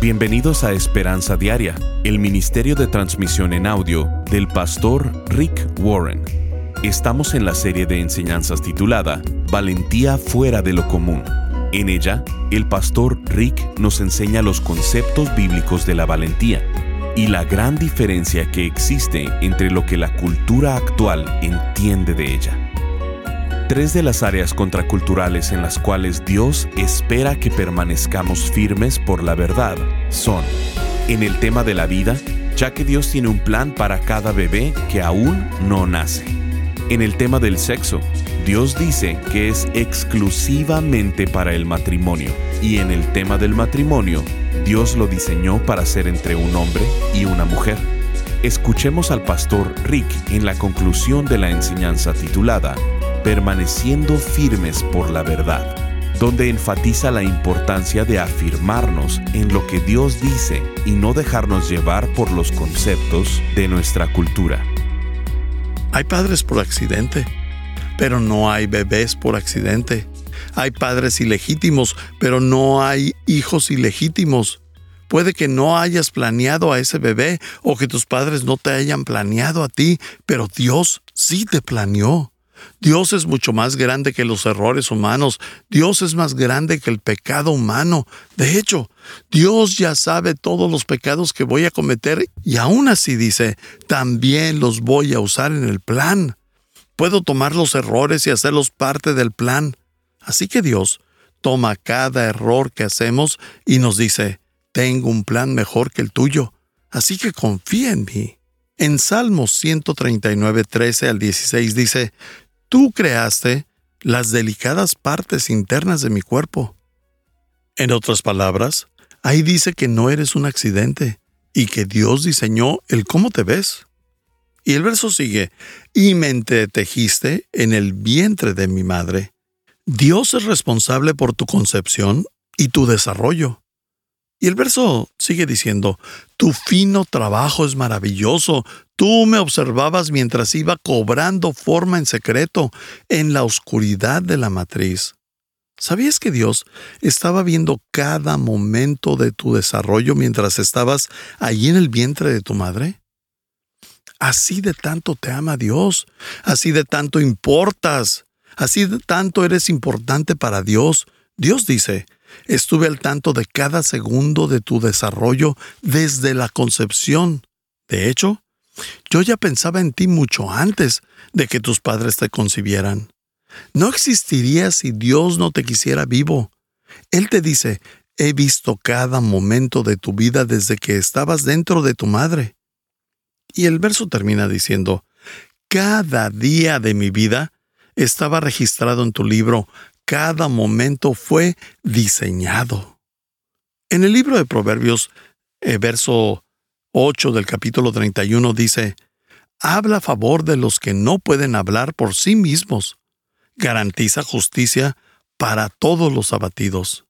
Bienvenidos a Esperanza Diaria, el Ministerio de Transmisión en Audio del pastor Rick Warren. Estamos en la serie de enseñanzas titulada Valentía fuera de lo común. En ella, el pastor Rick nos enseña los conceptos bíblicos de la valentía y la gran diferencia que existe entre lo que la cultura actual entiende de ella. Tres de las áreas contraculturales en las cuales Dios espera que permanezcamos firmes por la verdad son, en el tema de la vida, ya que Dios tiene un plan para cada bebé que aún no nace. En el tema del sexo, Dios dice que es exclusivamente para el matrimonio. Y en el tema del matrimonio, Dios lo diseñó para ser entre un hombre y una mujer. Escuchemos al pastor Rick en la conclusión de la enseñanza titulada permaneciendo firmes por la verdad, donde enfatiza la importancia de afirmarnos en lo que Dios dice y no dejarnos llevar por los conceptos de nuestra cultura. Hay padres por accidente, pero no hay bebés por accidente. Hay padres ilegítimos, pero no hay hijos ilegítimos. Puede que no hayas planeado a ese bebé o que tus padres no te hayan planeado a ti, pero Dios sí te planeó. Dios es mucho más grande que los errores humanos. Dios es más grande que el pecado humano. De hecho, Dios ya sabe todos los pecados que voy a cometer y aún así dice, también los voy a usar en el plan. Puedo tomar los errores y hacerlos parte del plan. Así que Dios toma cada error que hacemos y nos dice, tengo un plan mejor que el tuyo. Así que confía en mí. En Salmos 139, 13 al 16 dice, Tú creaste las delicadas partes internas de mi cuerpo. En otras palabras, ahí dice que no eres un accidente y que Dios diseñó el cómo te ves. Y el verso sigue, y me entretejiste en el vientre de mi madre. Dios es responsable por tu concepción y tu desarrollo. Y el verso sigue diciendo, tu fino trabajo es maravilloso, tú me observabas mientras iba cobrando forma en secreto, en la oscuridad de la matriz. ¿Sabías que Dios estaba viendo cada momento de tu desarrollo mientras estabas allí en el vientre de tu madre? Así de tanto te ama Dios, así de tanto importas, así de tanto eres importante para Dios. Dios dice, Estuve al tanto de cada segundo de tu desarrollo desde la concepción. De hecho, yo ya pensaba en ti mucho antes de que tus padres te concibieran. No existirías si Dios no te quisiera vivo. Él te dice, he visto cada momento de tu vida desde que estabas dentro de tu madre. Y el verso termina diciendo, cada día de mi vida estaba registrado en tu libro cada momento fue diseñado. En el libro de Proverbios, eh, verso 8 del capítulo 31 dice, Habla a favor de los que no pueden hablar por sí mismos. Garantiza justicia para todos los abatidos.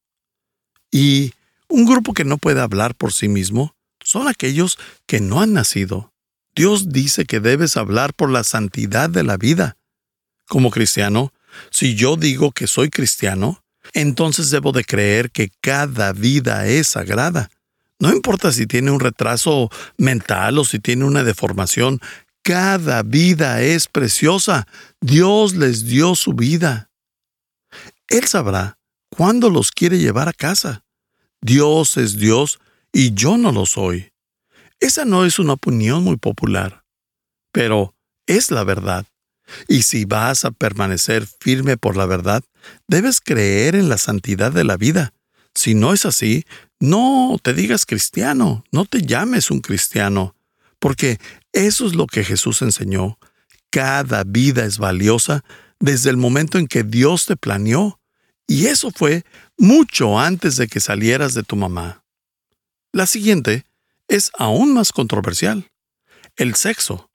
Y un grupo que no puede hablar por sí mismo son aquellos que no han nacido. Dios dice que debes hablar por la santidad de la vida. Como cristiano, si yo digo que soy cristiano, entonces debo de creer que cada vida es sagrada. No importa si tiene un retraso mental o si tiene una deformación, cada vida es preciosa. Dios les dio su vida. Él sabrá cuándo los quiere llevar a casa. Dios es Dios y yo no lo soy. Esa no es una opinión muy popular, pero es la verdad. Y si vas a permanecer firme por la verdad, debes creer en la santidad de la vida. Si no es así, no te digas cristiano, no te llames un cristiano, porque eso es lo que Jesús enseñó. Cada vida es valiosa desde el momento en que Dios te planeó, y eso fue mucho antes de que salieras de tu mamá. La siguiente es aún más controversial. El sexo.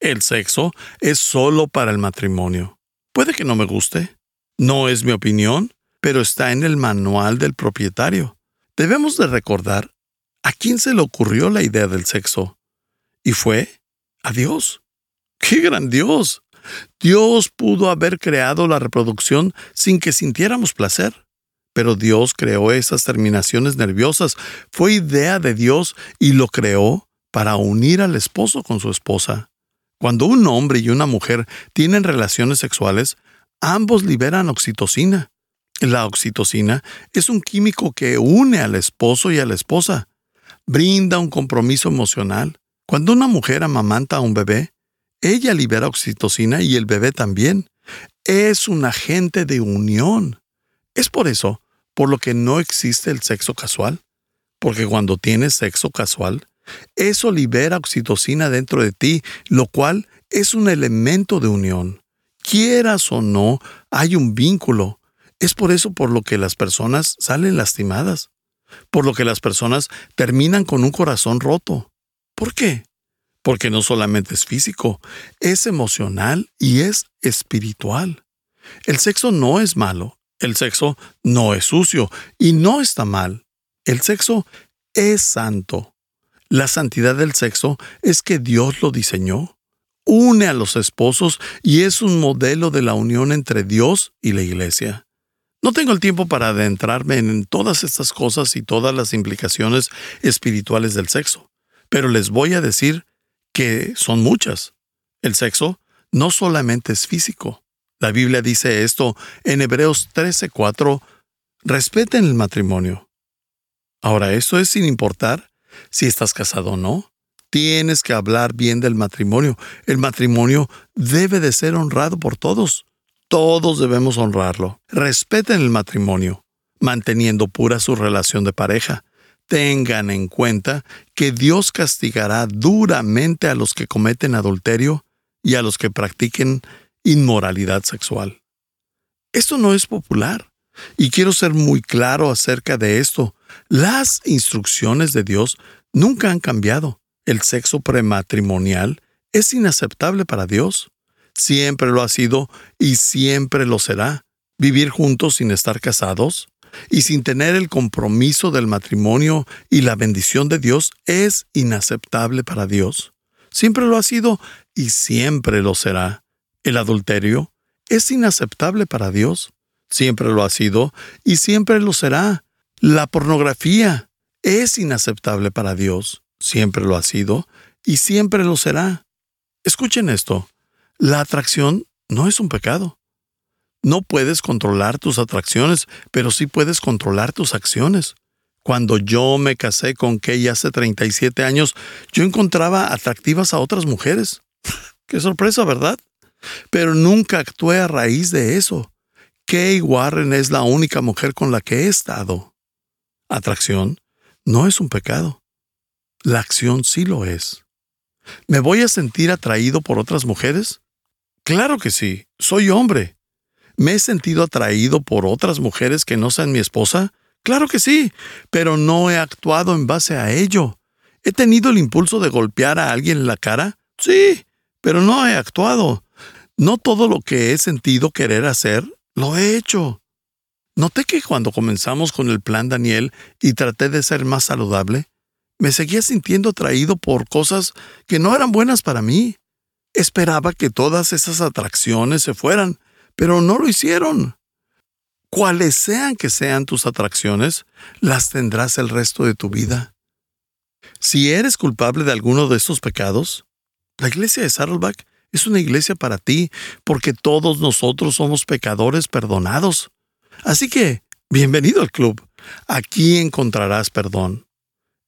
El sexo es solo para el matrimonio. Puede que no me guste. No es mi opinión, pero está en el manual del propietario. Debemos de recordar a quién se le ocurrió la idea del sexo. Y fue a Dios. ¡Qué gran Dios! Dios pudo haber creado la reproducción sin que sintiéramos placer. pero Dios creó esas terminaciones nerviosas. Fue idea de Dios y lo creó para unir al esposo con su esposa. Cuando un hombre y una mujer tienen relaciones sexuales, ambos liberan oxitocina. La oxitocina es un químico que une al esposo y a la esposa. Brinda un compromiso emocional. Cuando una mujer amamanta a un bebé, ella libera oxitocina y el bebé también. Es un agente de unión. Es por eso por lo que no existe el sexo casual. Porque cuando tienes sexo casual, eso libera oxitocina dentro de ti, lo cual es un elemento de unión. Quieras o no, hay un vínculo. Es por eso por lo que las personas salen lastimadas, por lo que las personas terminan con un corazón roto. ¿Por qué? Porque no solamente es físico, es emocional y es espiritual. El sexo no es malo, el sexo no es sucio y no está mal. El sexo es santo. La santidad del sexo es que Dios lo diseñó. Une a los esposos y es un modelo de la unión entre Dios y la iglesia. No tengo el tiempo para adentrarme en todas estas cosas y todas las implicaciones espirituales del sexo, pero les voy a decir que son muchas. El sexo no solamente es físico. La Biblia dice esto en Hebreos 13:4, respeten el matrimonio. Ahora, esto es sin importar si estás casado o no. Tienes que hablar bien del matrimonio. El matrimonio debe de ser honrado por todos. Todos debemos honrarlo. Respeten el matrimonio, manteniendo pura su relación de pareja. Tengan en cuenta que Dios castigará duramente a los que cometen adulterio y a los que practiquen inmoralidad sexual. Esto no es popular, y quiero ser muy claro acerca de esto. Las instrucciones de Dios nunca han cambiado. El sexo prematrimonial es inaceptable para Dios. Siempre lo ha sido y siempre lo será. Vivir juntos sin estar casados y sin tener el compromiso del matrimonio y la bendición de Dios es inaceptable para Dios. Siempre lo ha sido y siempre lo será. El adulterio es inaceptable para Dios. Siempre lo ha sido y siempre lo será. La pornografía es inaceptable para Dios, siempre lo ha sido y siempre lo será. Escuchen esto, la atracción no es un pecado. No puedes controlar tus atracciones, pero sí puedes controlar tus acciones. Cuando yo me casé con Kay hace 37 años, yo encontraba atractivas a otras mujeres. Qué sorpresa, ¿verdad? Pero nunca actué a raíz de eso. Kay Warren es la única mujer con la que he estado. Atracción no es un pecado. La acción sí lo es. ¿Me voy a sentir atraído por otras mujeres? Claro que sí, soy hombre. ¿Me he sentido atraído por otras mujeres que no sean mi esposa? Claro que sí, pero no he actuado en base a ello. ¿He tenido el impulso de golpear a alguien en la cara? Sí, pero no he actuado. No todo lo que he sentido querer hacer, lo he hecho. Noté que cuando comenzamos con el plan Daniel y traté de ser más saludable, me seguía sintiendo atraído por cosas que no eran buenas para mí. Esperaba que todas esas atracciones se fueran, pero no lo hicieron. Cuales sean que sean tus atracciones, las tendrás el resto de tu vida. Si eres culpable de alguno de estos pecados, la iglesia de Saddleback es una iglesia para ti, porque todos nosotros somos pecadores perdonados. Así que, bienvenido al club. Aquí encontrarás perdón.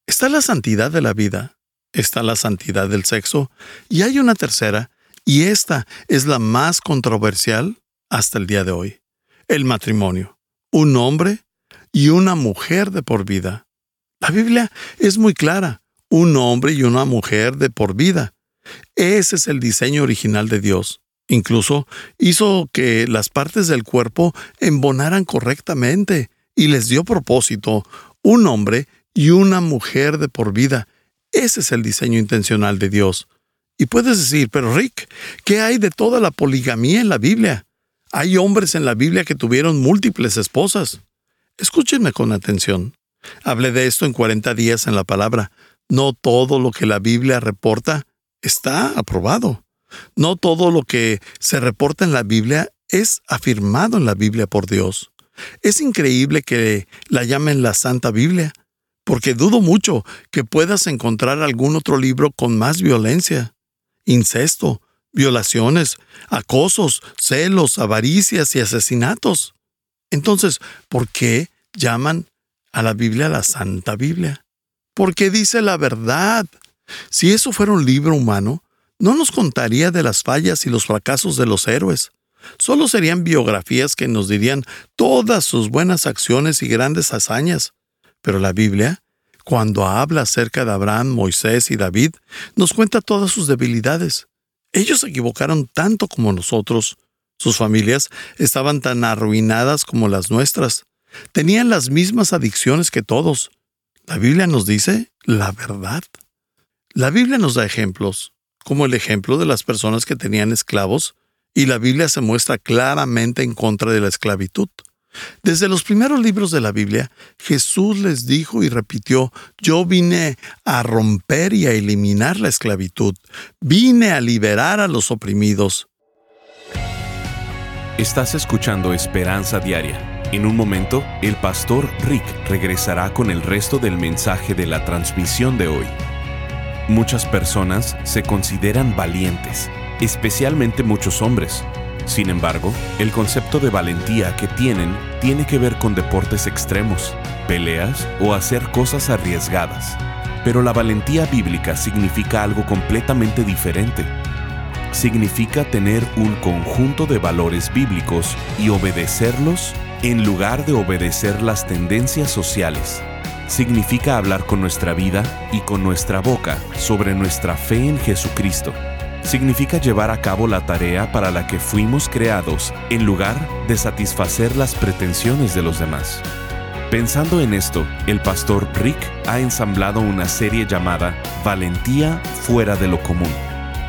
Está la santidad de la vida, está la santidad del sexo, y hay una tercera, y esta es la más controversial hasta el día de hoy. El matrimonio. Un hombre y una mujer de por vida. La Biblia es muy clara. Un hombre y una mujer de por vida. Ese es el diseño original de Dios. Incluso hizo que las partes del cuerpo embonaran correctamente y les dio propósito un hombre y una mujer de por vida. Ese es el diseño intencional de Dios. Y puedes decir, pero Rick, ¿qué hay de toda la poligamía en la Biblia? Hay hombres en la Biblia que tuvieron múltiples esposas. Escúchenme con atención. Hablé de esto en 40 días en la palabra. No todo lo que la Biblia reporta está aprobado. No todo lo que se reporta en la Biblia es afirmado en la Biblia por Dios. Es increíble que la llamen la Santa Biblia, porque dudo mucho que puedas encontrar algún otro libro con más violencia, incesto, violaciones, acosos, celos, avaricias y asesinatos. Entonces, ¿por qué llaman a la Biblia la Santa Biblia? Porque dice la verdad. Si eso fuera un libro humano, no nos contaría de las fallas y los fracasos de los héroes. Solo serían biografías que nos dirían todas sus buenas acciones y grandes hazañas. Pero la Biblia, cuando habla acerca de Abraham, Moisés y David, nos cuenta todas sus debilidades. Ellos se equivocaron tanto como nosotros. Sus familias estaban tan arruinadas como las nuestras. Tenían las mismas adicciones que todos. La Biblia nos dice la verdad. La Biblia nos da ejemplos, como el ejemplo de las personas que tenían esclavos, y la Biblia se muestra claramente en contra de la esclavitud. Desde los primeros libros de la Biblia, Jesús les dijo y repitió, yo vine a romper y a eliminar la esclavitud, vine a liberar a los oprimidos. Estás escuchando Esperanza Diaria. En un momento, el pastor Rick regresará con el resto del mensaje de la transmisión de hoy. Muchas personas se consideran valientes, especialmente muchos hombres. Sin embargo, el concepto de valentía que tienen tiene que ver con deportes extremos, peleas o hacer cosas arriesgadas. Pero la valentía bíblica significa algo completamente diferente significa tener un conjunto de valores bíblicos y obedecerlos en lugar de obedecer las tendencias sociales. Significa hablar con nuestra vida y con nuestra boca sobre nuestra fe en Jesucristo. Significa llevar a cabo la tarea para la que fuimos creados en lugar de satisfacer las pretensiones de los demás. Pensando en esto, el pastor Rick ha ensamblado una serie llamada Valentía fuera de lo común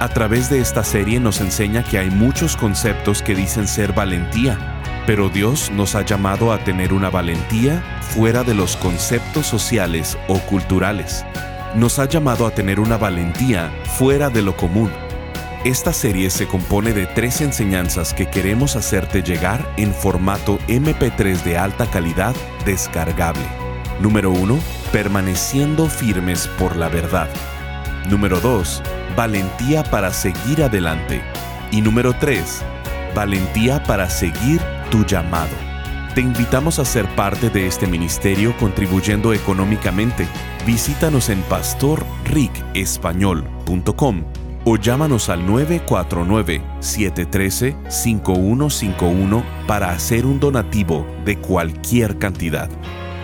a través de esta serie nos enseña que hay muchos conceptos que dicen ser valentía, pero Dios nos ha llamado a tener una valentía fuera de los conceptos sociales o culturales. Nos ha llamado a tener una valentía fuera de lo común. Esta serie se compone de tres enseñanzas que queremos hacerte llegar en formato MP3 de alta calidad descargable. Número 1. Permaneciendo firmes por la verdad. Número 2 valentía para seguir adelante. Y número 3, valentía para seguir llamado. Te invitamos a ser parte de este ministerio contribuyendo económicamente. Visítanos en pastorricespañol.com o llámanos al 949-713-5151 para hacer un donativo de cualquier cantidad.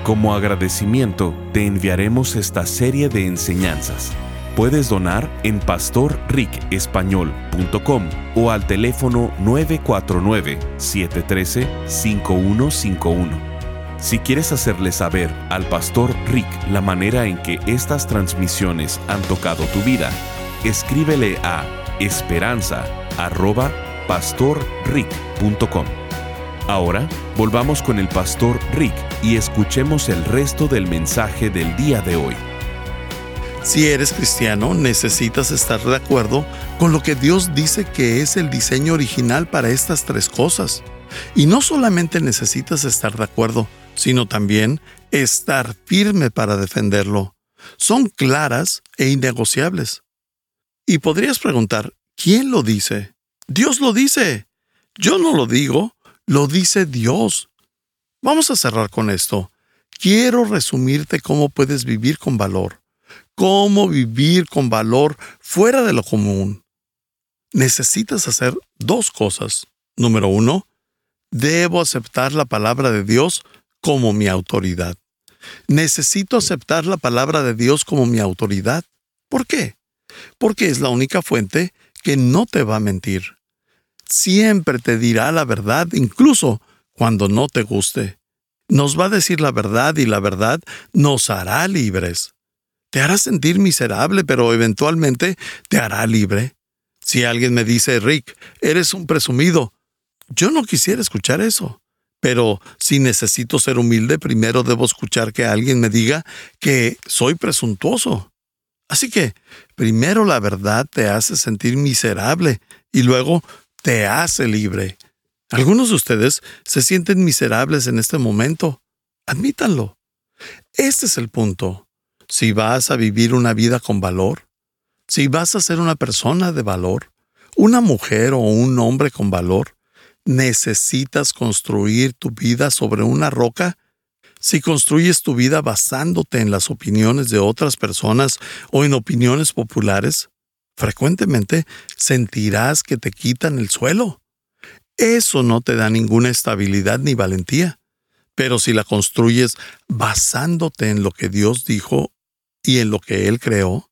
Como agradecimiento, te enviaremos esta serie de enseñanzas Puedes donar en pastorricespañol.com o al teléfono 949-713-5151. Si quieres hacerle saber al pastor Rick la manera en que estas transmisiones han tocado tu vida, escríbele a esperanza.pastorrick.com. Ahora volvamos con el pastor Rick y escuchemos el resto del mensaje del día de hoy. Si eres cristiano, necesitas estar de acuerdo con lo que Dios dice que es el diseño original para estas tres cosas. Y no solamente necesitas estar de acuerdo, sino también estar firme para defenderlo. Son claras e innegociables. Y podrías preguntar, ¿quién lo dice? Dios lo dice. Yo no lo digo, lo dice Dios. Vamos a cerrar con esto. Quiero resumirte cómo puedes vivir con valor cómo vivir con valor fuera de lo común. Necesitas hacer dos cosas. Número uno, debo aceptar la palabra de Dios como mi autoridad. Necesito aceptar la palabra de Dios como mi autoridad. ¿Por qué? Porque es la única fuente que no te va a mentir. Siempre te dirá la verdad, incluso cuando no te guste. Nos va a decir la verdad y la verdad nos hará libres. Te hará sentir miserable, pero eventualmente te hará libre. Si alguien me dice, Rick, eres un presumido, yo no quisiera escuchar eso. Pero si necesito ser humilde, primero debo escuchar que alguien me diga que soy presuntuoso. Así que, primero la verdad te hace sentir miserable y luego te hace libre. Algunos de ustedes se sienten miserables en este momento. Admítanlo. Este es el punto. Si vas a vivir una vida con valor, si vas a ser una persona de valor, una mujer o un hombre con valor, necesitas construir tu vida sobre una roca. Si construyes tu vida basándote en las opiniones de otras personas o en opiniones populares, frecuentemente sentirás que te quitan el suelo. Eso no te da ninguna estabilidad ni valentía. Pero si la construyes basándote en lo que Dios dijo y en lo que Él creó,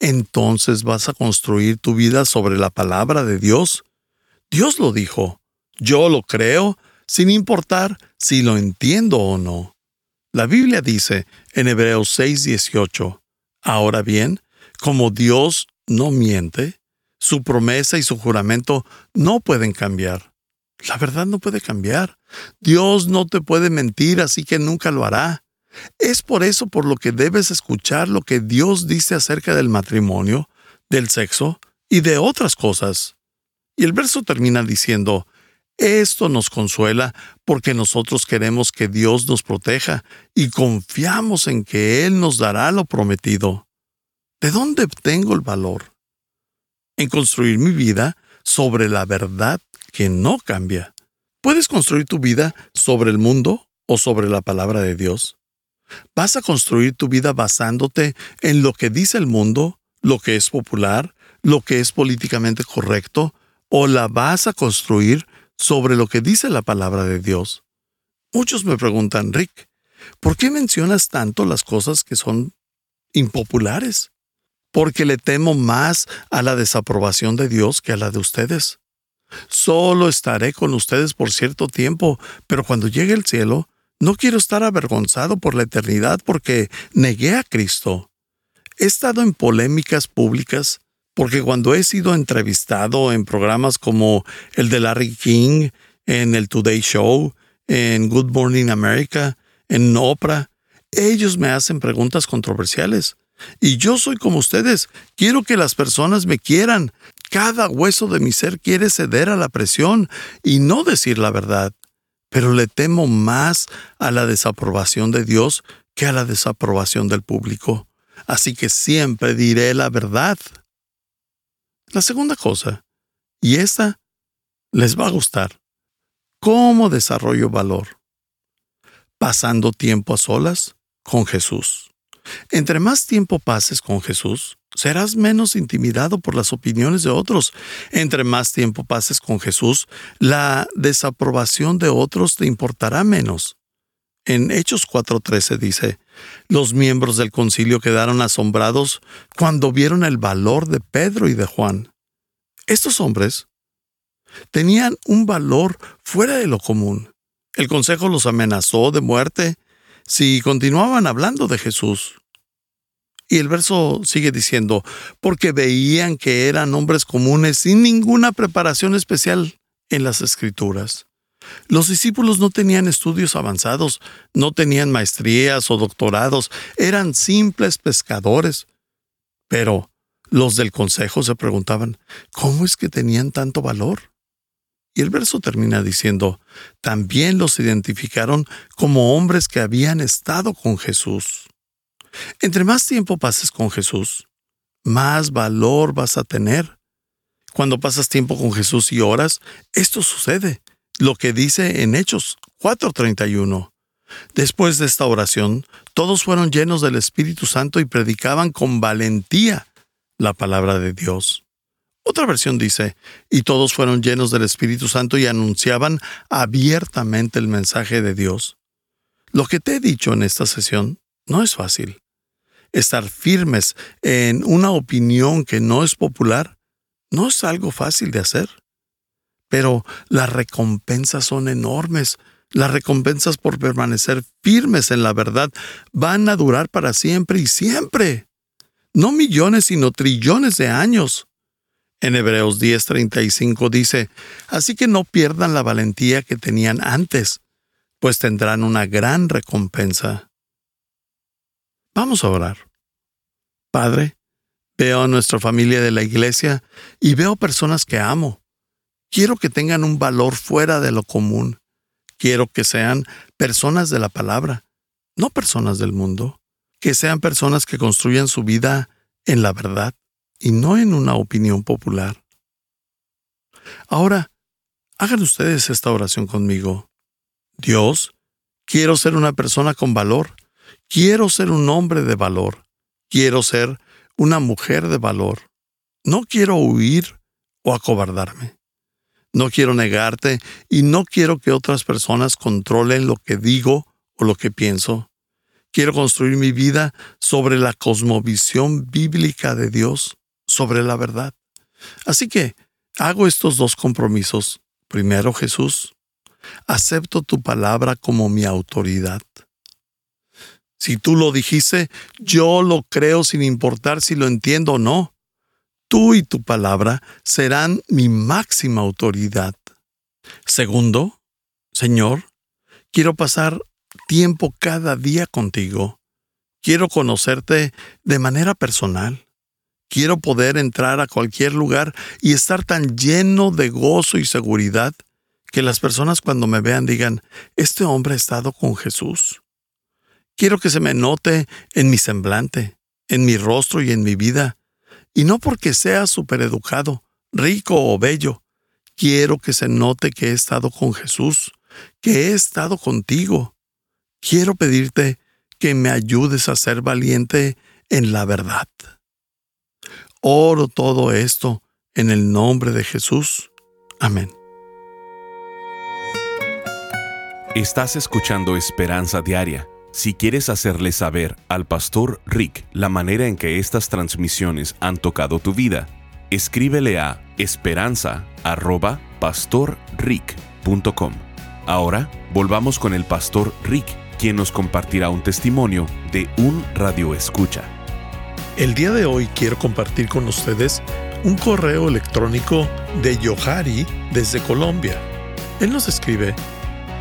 entonces vas a construir tu vida sobre la palabra de Dios. Dios lo dijo. Yo lo creo, sin importar si lo entiendo o no. La Biblia dice en Hebreos 6:18, Ahora bien, como Dios no miente, su promesa y su juramento no pueden cambiar. La verdad no puede cambiar. Dios no te puede mentir, así que nunca lo hará. Es por eso por lo que debes escuchar lo que Dios dice acerca del matrimonio, del sexo y de otras cosas. Y el verso termina diciendo, esto nos consuela porque nosotros queremos que Dios nos proteja y confiamos en que Él nos dará lo prometido. ¿De dónde obtengo el valor? En construir mi vida sobre la verdad que no cambia. ¿Puedes construir tu vida sobre el mundo o sobre la palabra de Dios? ¿Vas a construir tu vida basándote en lo que dice el mundo, lo que es popular, lo que es políticamente correcto, o la vas a construir sobre lo que dice la palabra de Dios? Muchos me preguntan, Rick, ¿por qué mencionas tanto las cosas que son impopulares? porque le temo más a la desaprobación de Dios que a la de ustedes. Solo estaré con ustedes por cierto tiempo, pero cuando llegue el cielo, no quiero estar avergonzado por la eternidad porque negué a Cristo. He estado en polémicas públicas porque cuando he sido entrevistado en programas como el de Larry King, en el Today Show, en Good Morning America, en Oprah, ellos me hacen preguntas controversiales. Y yo soy como ustedes. Quiero que las personas me quieran. Cada hueso de mi ser quiere ceder a la presión y no decir la verdad. Pero le temo más a la desaprobación de Dios que a la desaprobación del público. Así que siempre diré la verdad. La segunda cosa, y esta les va a gustar. ¿Cómo desarrollo valor? Pasando tiempo a solas con Jesús. Entre más tiempo pases con Jesús, serás menos intimidado por las opiniones de otros. Entre más tiempo pases con Jesús, la desaprobación de otros te importará menos. En Hechos 4:13 dice, los miembros del concilio quedaron asombrados cuando vieron el valor de Pedro y de Juan. Estos hombres tenían un valor fuera de lo común. El consejo los amenazó de muerte si continuaban hablando de Jesús. Y el verso sigue diciendo, porque veían que eran hombres comunes sin ninguna preparación especial en las escrituras. Los discípulos no tenían estudios avanzados, no tenían maestrías o doctorados, eran simples pescadores. Pero los del consejo se preguntaban, ¿cómo es que tenían tanto valor? Y el verso termina diciendo, también los identificaron como hombres que habían estado con Jesús. Entre más tiempo pases con Jesús, más valor vas a tener. Cuando pasas tiempo con Jesús y oras, esto sucede, lo que dice en Hechos 4:31. Después de esta oración, todos fueron llenos del Espíritu Santo y predicaban con valentía la palabra de Dios. Otra versión dice, y todos fueron llenos del Espíritu Santo y anunciaban abiertamente el mensaje de Dios. Lo que te he dicho en esta sesión no es fácil. Estar firmes en una opinión que no es popular no es algo fácil de hacer. Pero las recompensas son enormes. Las recompensas por permanecer firmes en la verdad van a durar para siempre y siempre. No millones, sino trillones de años. En Hebreos 10:35 dice, Así que no pierdan la valentía que tenían antes, pues tendrán una gran recompensa. Vamos a orar. Padre, veo a nuestra familia de la iglesia y veo personas que amo, Quiero que tengan un valor fuera de lo común. Quiero que sean personas de la palabra, no personas del mundo. Que sean personas que construyan su vida en la verdad y no en una opinión popular. Ahora, hagan ustedes esta oración conmigo. Dios, quiero ser una persona con valor. Quiero ser un hombre de valor. Quiero ser una mujer de valor. No quiero huir o acobardarme. No quiero negarte y no quiero que otras personas controlen lo que digo o lo que pienso. Quiero construir mi vida sobre la cosmovisión bíblica de Dios, sobre la verdad. Así que hago estos dos compromisos. Primero, Jesús, acepto tu palabra como mi autoridad. Si tú lo dijiste, yo lo creo sin importar si lo entiendo o no. Tú y tu palabra serán mi máxima autoridad. Segundo, Señor, quiero pasar tiempo cada día contigo. Quiero conocerte de manera personal. Quiero poder entrar a cualquier lugar y estar tan lleno de gozo y seguridad que las personas cuando me vean digan, este hombre ha estado con Jesús. Quiero que se me note en mi semblante, en mi rostro y en mi vida, y no porque sea supereducado, rico o bello. Quiero que se note que he estado con Jesús, que he estado contigo. Quiero pedirte que me ayudes a ser valiente en la verdad. Oro todo esto en el nombre de Jesús. Amén. Estás escuchando Esperanza Diaria. Si quieres hacerle saber al pastor Rick la manera en que estas transmisiones han tocado tu vida, escríbele a esperanza.pastorrick.com. Ahora volvamos con el pastor Rick, quien nos compartirá un testimonio de un radio escucha. El día de hoy quiero compartir con ustedes un correo electrónico de Yohari desde Colombia. Él nos escribe,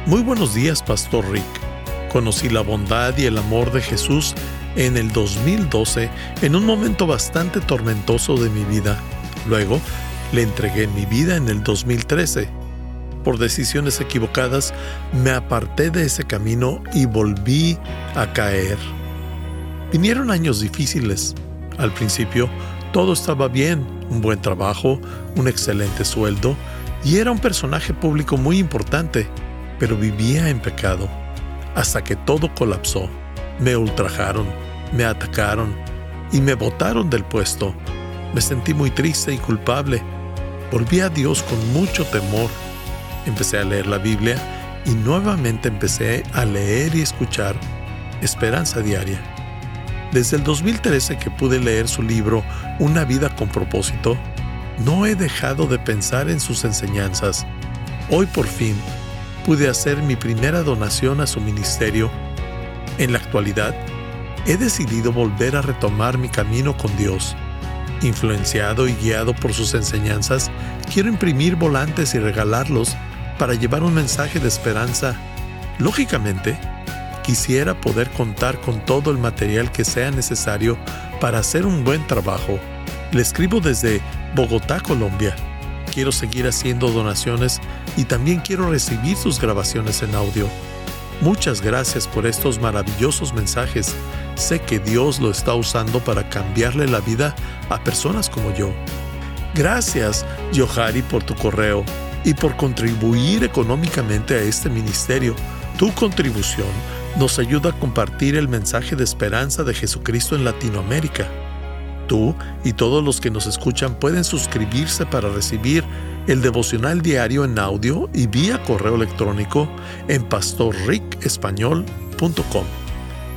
Muy buenos días, Pastor Rick. Conocí la bondad y el amor de Jesús en el 2012 en un momento bastante tormentoso de mi vida. Luego, le entregué mi vida en el 2013. Por decisiones equivocadas, me aparté de ese camino y volví a caer. Vinieron años difíciles, al principio, todo estaba bien, un buen trabajo, un excelente sueldo, y era un personaje público muy importante, pero vivía en pecado, hasta que todo colapsó. Me ultrajaron, me atacaron y me botaron del puesto. Me sentí muy triste y culpable. Volví a Dios con mucho temor. Empecé a leer la Biblia y nuevamente empecé a leer y escuchar Esperanza Diaria. Desde el 2013 que pude leer su libro Una vida con propósito, no he dejado de pensar en sus enseñanzas. Hoy por fin pude hacer mi primera donación a su ministerio. En la actualidad, he decidido volver a retomar mi camino con Dios. Influenciado y guiado por sus enseñanzas, quiero imprimir volantes y regalarlos para llevar un mensaje de esperanza. Lógicamente, quisiera poder contar con todo el material que sea necesario para hacer un buen trabajo. Le escribo desde Bogotá, Colombia. Quiero seguir haciendo donaciones y también quiero recibir sus grabaciones en audio. Muchas gracias por estos maravillosos mensajes. Sé que Dios lo está usando para cambiarle la vida a personas como yo. Gracias, Yohari, por tu correo y por contribuir económicamente a este ministerio. Tu contribución nos ayuda a compartir el mensaje de esperanza de Jesucristo en Latinoamérica. Tú y todos los que nos escuchan pueden suscribirse para recibir el devocional diario en audio y vía correo electrónico en pastorricespañol.com.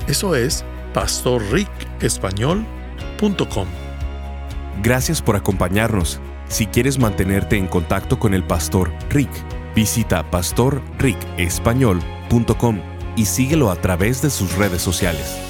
Eso es pastorricespañol.com. Gracias por acompañarnos. Si quieres mantenerte en contacto con el pastor Rick, visita pastorricespañol.com y síguelo a través de sus redes sociales.